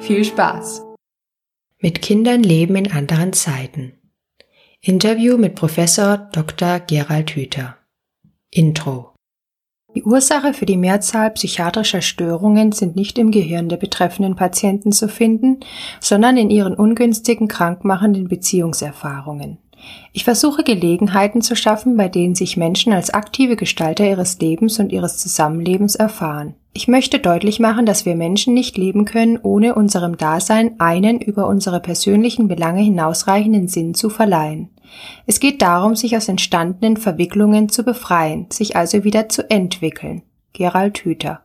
Viel Spaß! Mit Kindern leben in anderen Zeiten. Interview mit Professor Dr. Gerald Hüther. Intro. Die Ursache für die Mehrzahl psychiatrischer Störungen sind nicht im Gehirn der betreffenden Patienten zu finden, sondern in ihren ungünstigen, krankmachenden Beziehungserfahrungen. Ich versuche Gelegenheiten zu schaffen, bei denen sich Menschen als aktive Gestalter ihres Lebens und ihres Zusammenlebens erfahren. Ich möchte deutlich machen, dass wir Menschen nicht leben können, ohne unserem Dasein einen über unsere persönlichen Belange hinausreichenden Sinn zu verleihen. Es geht darum, sich aus entstandenen Verwicklungen zu befreien, sich also wieder zu entwickeln. Gerald Hüther.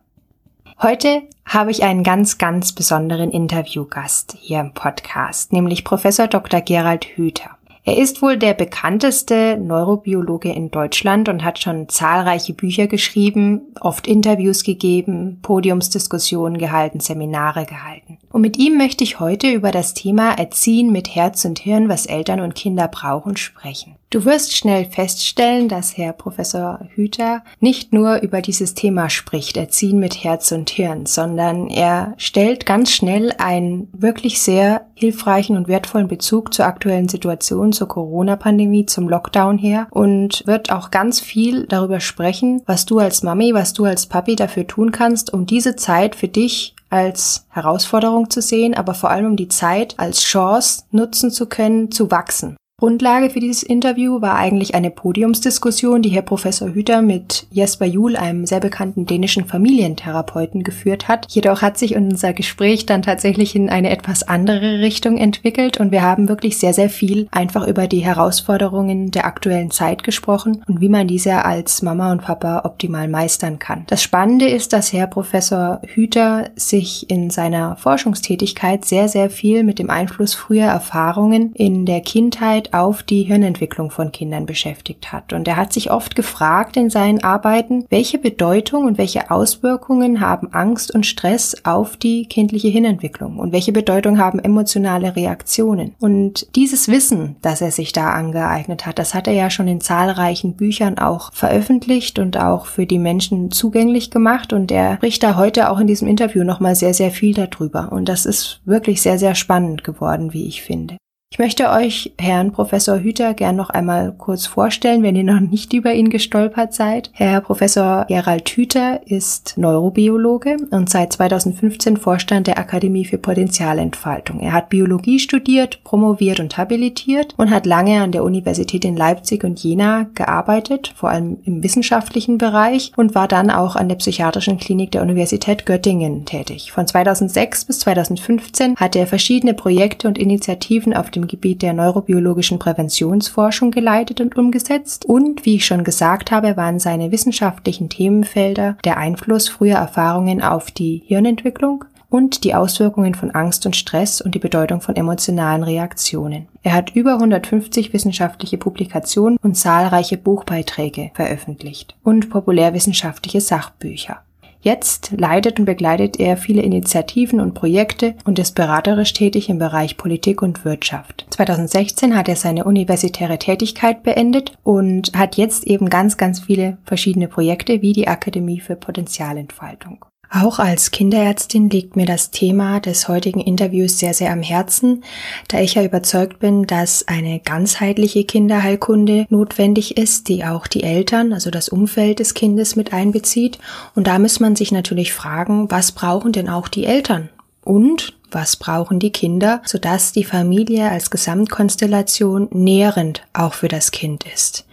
Heute habe ich einen ganz, ganz besonderen Interviewgast hier im Podcast, nämlich Professor Dr. Gerald Hüther. Er ist wohl der bekannteste Neurobiologe in Deutschland und hat schon zahlreiche Bücher geschrieben, oft Interviews gegeben, Podiumsdiskussionen gehalten, Seminare gehalten. Und mit ihm möchte ich heute über das Thema Erziehen mit Herz und Hirn, was Eltern und Kinder brauchen, sprechen. Du wirst schnell feststellen, dass Herr Professor Hüter nicht nur über dieses Thema spricht, Erziehen mit Herz und Hirn, sondern er stellt ganz schnell einen wirklich sehr hilfreichen und wertvollen Bezug zur aktuellen Situation, zur Corona-Pandemie, zum Lockdown her und wird auch ganz viel darüber sprechen, was du als Mami, was du als Papi dafür tun kannst, um diese Zeit für dich als Herausforderung zu sehen, aber vor allem um die Zeit als Chance nutzen zu können, zu wachsen. Grundlage für dieses Interview war eigentlich eine Podiumsdiskussion, die Herr Professor Hüter mit Jesper Juhl, einem sehr bekannten dänischen Familientherapeuten, geführt hat. Jedoch hat sich unser Gespräch dann tatsächlich in eine etwas andere Richtung entwickelt und wir haben wirklich sehr, sehr viel einfach über die Herausforderungen der aktuellen Zeit gesprochen und wie man diese als Mama und Papa optimal meistern kann. Das Spannende ist, dass Herr Professor Hüter sich in seiner Forschungstätigkeit sehr, sehr viel mit dem Einfluss früher Erfahrungen in der Kindheit auf die Hirnentwicklung von Kindern beschäftigt hat. Und er hat sich oft gefragt in seinen Arbeiten, welche Bedeutung und welche Auswirkungen haben Angst und Stress auf die kindliche Hirnentwicklung und welche Bedeutung haben emotionale Reaktionen. Und dieses Wissen, das er sich da angeeignet hat, das hat er ja schon in zahlreichen Büchern auch veröffentlicht und auch für die Menschen zugänglich gemacht. Und er spricht da heute auch in diesem Interview nochmal sehr, sehr viel darüber. Und das ist wirklich sehr, sehr spannend geworden, wie ich finde. Ich möchte euch Herrn Professor Hüter gern noch einmal kurz vorstellen, wenn ihr noch nicht über ihn gestolpert seid. Herr Professor Gerald Hüter ist Neurobiologe und seit 2015 Vorstand der Akademie für Potenzialentfaltung. Er hat Biologie studiert, promoviert und habilitiert und hat lange an der Universität in Leipzig und Jena gearbeitet, vor allem im wissenschaftlichen Bereich und war dann auch an der psychiatrischen Klinik der Universität Göttingen tätig. Von 2006 bis 2015 hatte er verschiedene Projekte und Initiativen auf dem dem Gebiet der neurobiologischen Präventionsforschung geleitet und umgesetzt und, wie ich schon gesagt habe, waren seine wissenschaftlichen Themenfelder der Einfluss früher Erfahrungen auf die Hirnentwicklung und die Auswirkungen von Angst und Stress und die Bedeutung von emotionalen Reaktionen. Er hat über 150 wissenschaftliche Publikationen und zahlreiche Buchbeiträge veröffentlicht und populärwissenschaftliche Sachbücher. Jetzt leitet und begleitet er viele Initiativen und Projekte und ist beraterisch tätig im Bereich Politik und Wirtschaft. 2016 hat er seine universitäre Tätigkeit beendet und hat jetzt eben ganz, ganz viele verschiedene Projekte wie die Akademie für Potenzialentfaltung. Auch als Kinderärztin liegt mir das Thema des heutigen Interviews sehr, sehr am Herzen, da ich ja überzeugt bin, dass eine ganzheitliche Kinderheilkunde notwendig ist, die auch die Eltern, also das Umfeld des Kindes mit einbezieht. Und da muss man sich natürlich fragen, was brauchen denn auch die Eltern? Und was brauchen die Kinder, sodass die Familie als Gesamtkonstellation nährend auch für das Kind ist.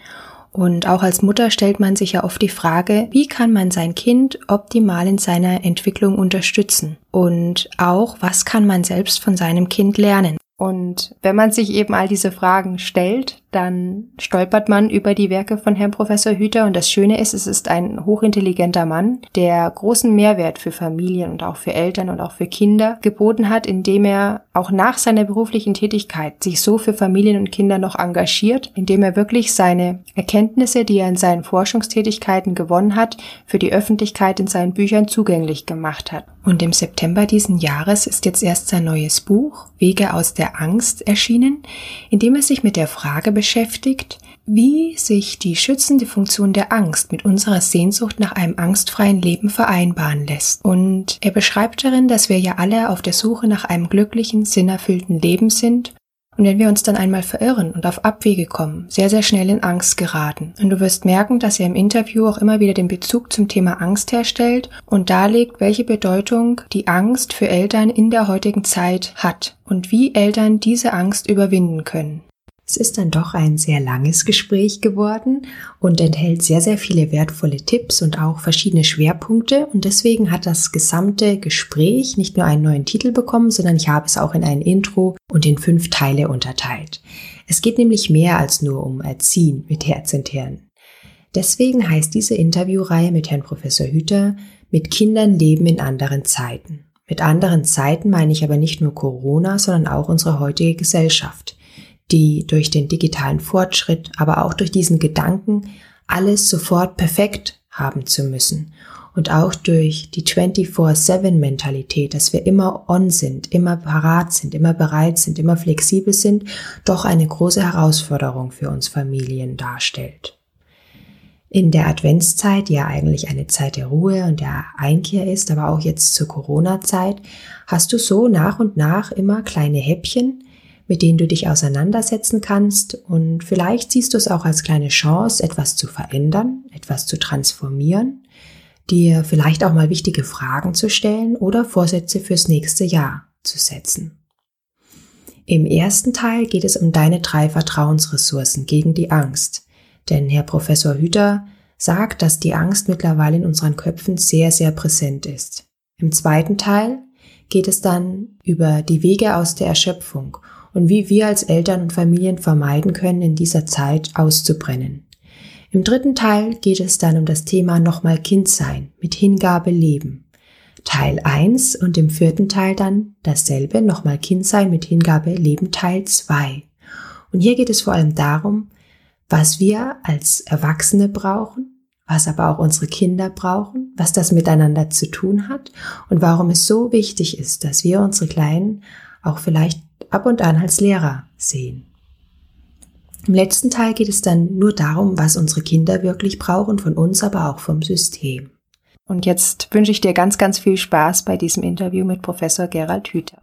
Und auch als Mutter stellt man sich ja oft die Frage, wie kann man sein Kind optimal in seiner Entwicklung unterstützen? Und auch, was kann man selbst von seinem Kind lernen? Und wenn man sich eben all diese Fragen stellt, dann stolpert man über die Werke von Herrn Professor Hüter. Und das Schöne ist, es ist ein hochintelligenter Mann, der großen Mehrwert für Familien und auch für Eltern und auch für Kinder geboten hat, indem er auch nach seiner beruflichen Tätigkeit sich so für Familien und Kinder noch engagiert, indem er wirklich seine Erkenntnisse, die er in seinen Forschungstätigkeiten gewonnen hat, für die Öffentlichkeit in seinen Büchern zugänglich gemacht hat. Und im September diesen Jahres ist jetzt erst sein neues Buch Wege aus der Angst erschienen, in dem er sich mit der Frage beschäftigt, wie sich die schützende Funktion der Angst mit unserer Sehnsucht nach einem angstfreien Leben vereinbaren lässt. Und er beschreibt darin, dass wir ja alle auf der Suche nach einem glücklichen, sinnerfüllten Leben sind und wenn wir uns dann einmal verirren und auf Abwege kommen, sehr, sehr schnell in Angst geraten. Und du wirst merken, dass er im Interview auch immer wieder den Bezug zum Thema Angst herstellt und darlegt, welche Bedeutung die Angst für Eltern in der heutigen Zeit hat und wie Eltern diese Angst überwinden können. Es ist dann doch ein sehr langes Gespräch geworden und enthält sehr, sehr viele wertvolle Tipps und auch verschiedene Schwerpunkte. Und deswegen hat das gesamte Gespräch nicht nur einen neuen Titel bekommen, sondern ich habe es auch in ein Intro und in fünf Teile unterteilt. Es geht nämlich mehr als nur um Erziehen mit Herz und Hirn. Deswegen heißt diese Interviewreihe mit Herrn Professor Hüter mit Kindern leben in anderen Zeiten. Mit anderen Zeiten meine ich aber nicht nur Corona, sondern auch unsere heutige Gesellschaft die durch den digitalen Fortschritt, aber auch durch diesen Gedanken, alles sofort perfekt haben zu müssen und auch durch die 24-7-Mentalität, dass wir immer on sind, immer parat sind, immer bereit sind, immer flexibel sind, doch eine große Herausforderung für uns Familien darstellt. In der Adventszeit, die ja eigentlich eine Zeit der Ruhe und der Einkehr ist, aber auch jetzt zur Corona-Zeit, hast du so nach und nach immer kleine Häppchen, mit denen du dich auseinandersetzen kannst und vielleicht siehst du es auch als kleine Chance, etwas zu verändern, etwas zu transformieren, dir vielleicht auch mal wichtige Fragen zu stellen oder Vorsätze fürs nächste Jahr zu setzen. Im ersten Teil geht es um deine drei Vertrauensressourcen gegen die Angst. Denn Herr Professor Hüter sagt, dass die Angst mittlerweile in unseren Köpfen sehr, sehr präsent ist. Im zweiten Teil geht es dann über die Wege aus der Erschöpfung und wie wir als Eltern und Familien vermeiden können, in dieser Zeit auszubrennen. Im dritten Teil geht es dann um das Thema nochmal Kind sein, mit Hingabe leben. Teil 1 und im vierten Teil dann dasselbe, nochmal Kind sein mit Hingabe leben Teil 2. Und hier geht es vor allem darum, was wir als Erwachsene brauchen, was aber auch unsere Kinder brauchen, was das miteinander zu tun hat und warum es so wichtig ist, dass wir unsere Kleinen auch vielleicht ab und an als Lehrer sehen. Im letzten Teil geht es dann nur darum, was unsere Kinder wirklich brauchen, von uns, aber auch vom System. Und jetzt wünsche ich dir ganz, ganz viel Spaß bei diesem Interview mit Professor Gerald Hüther.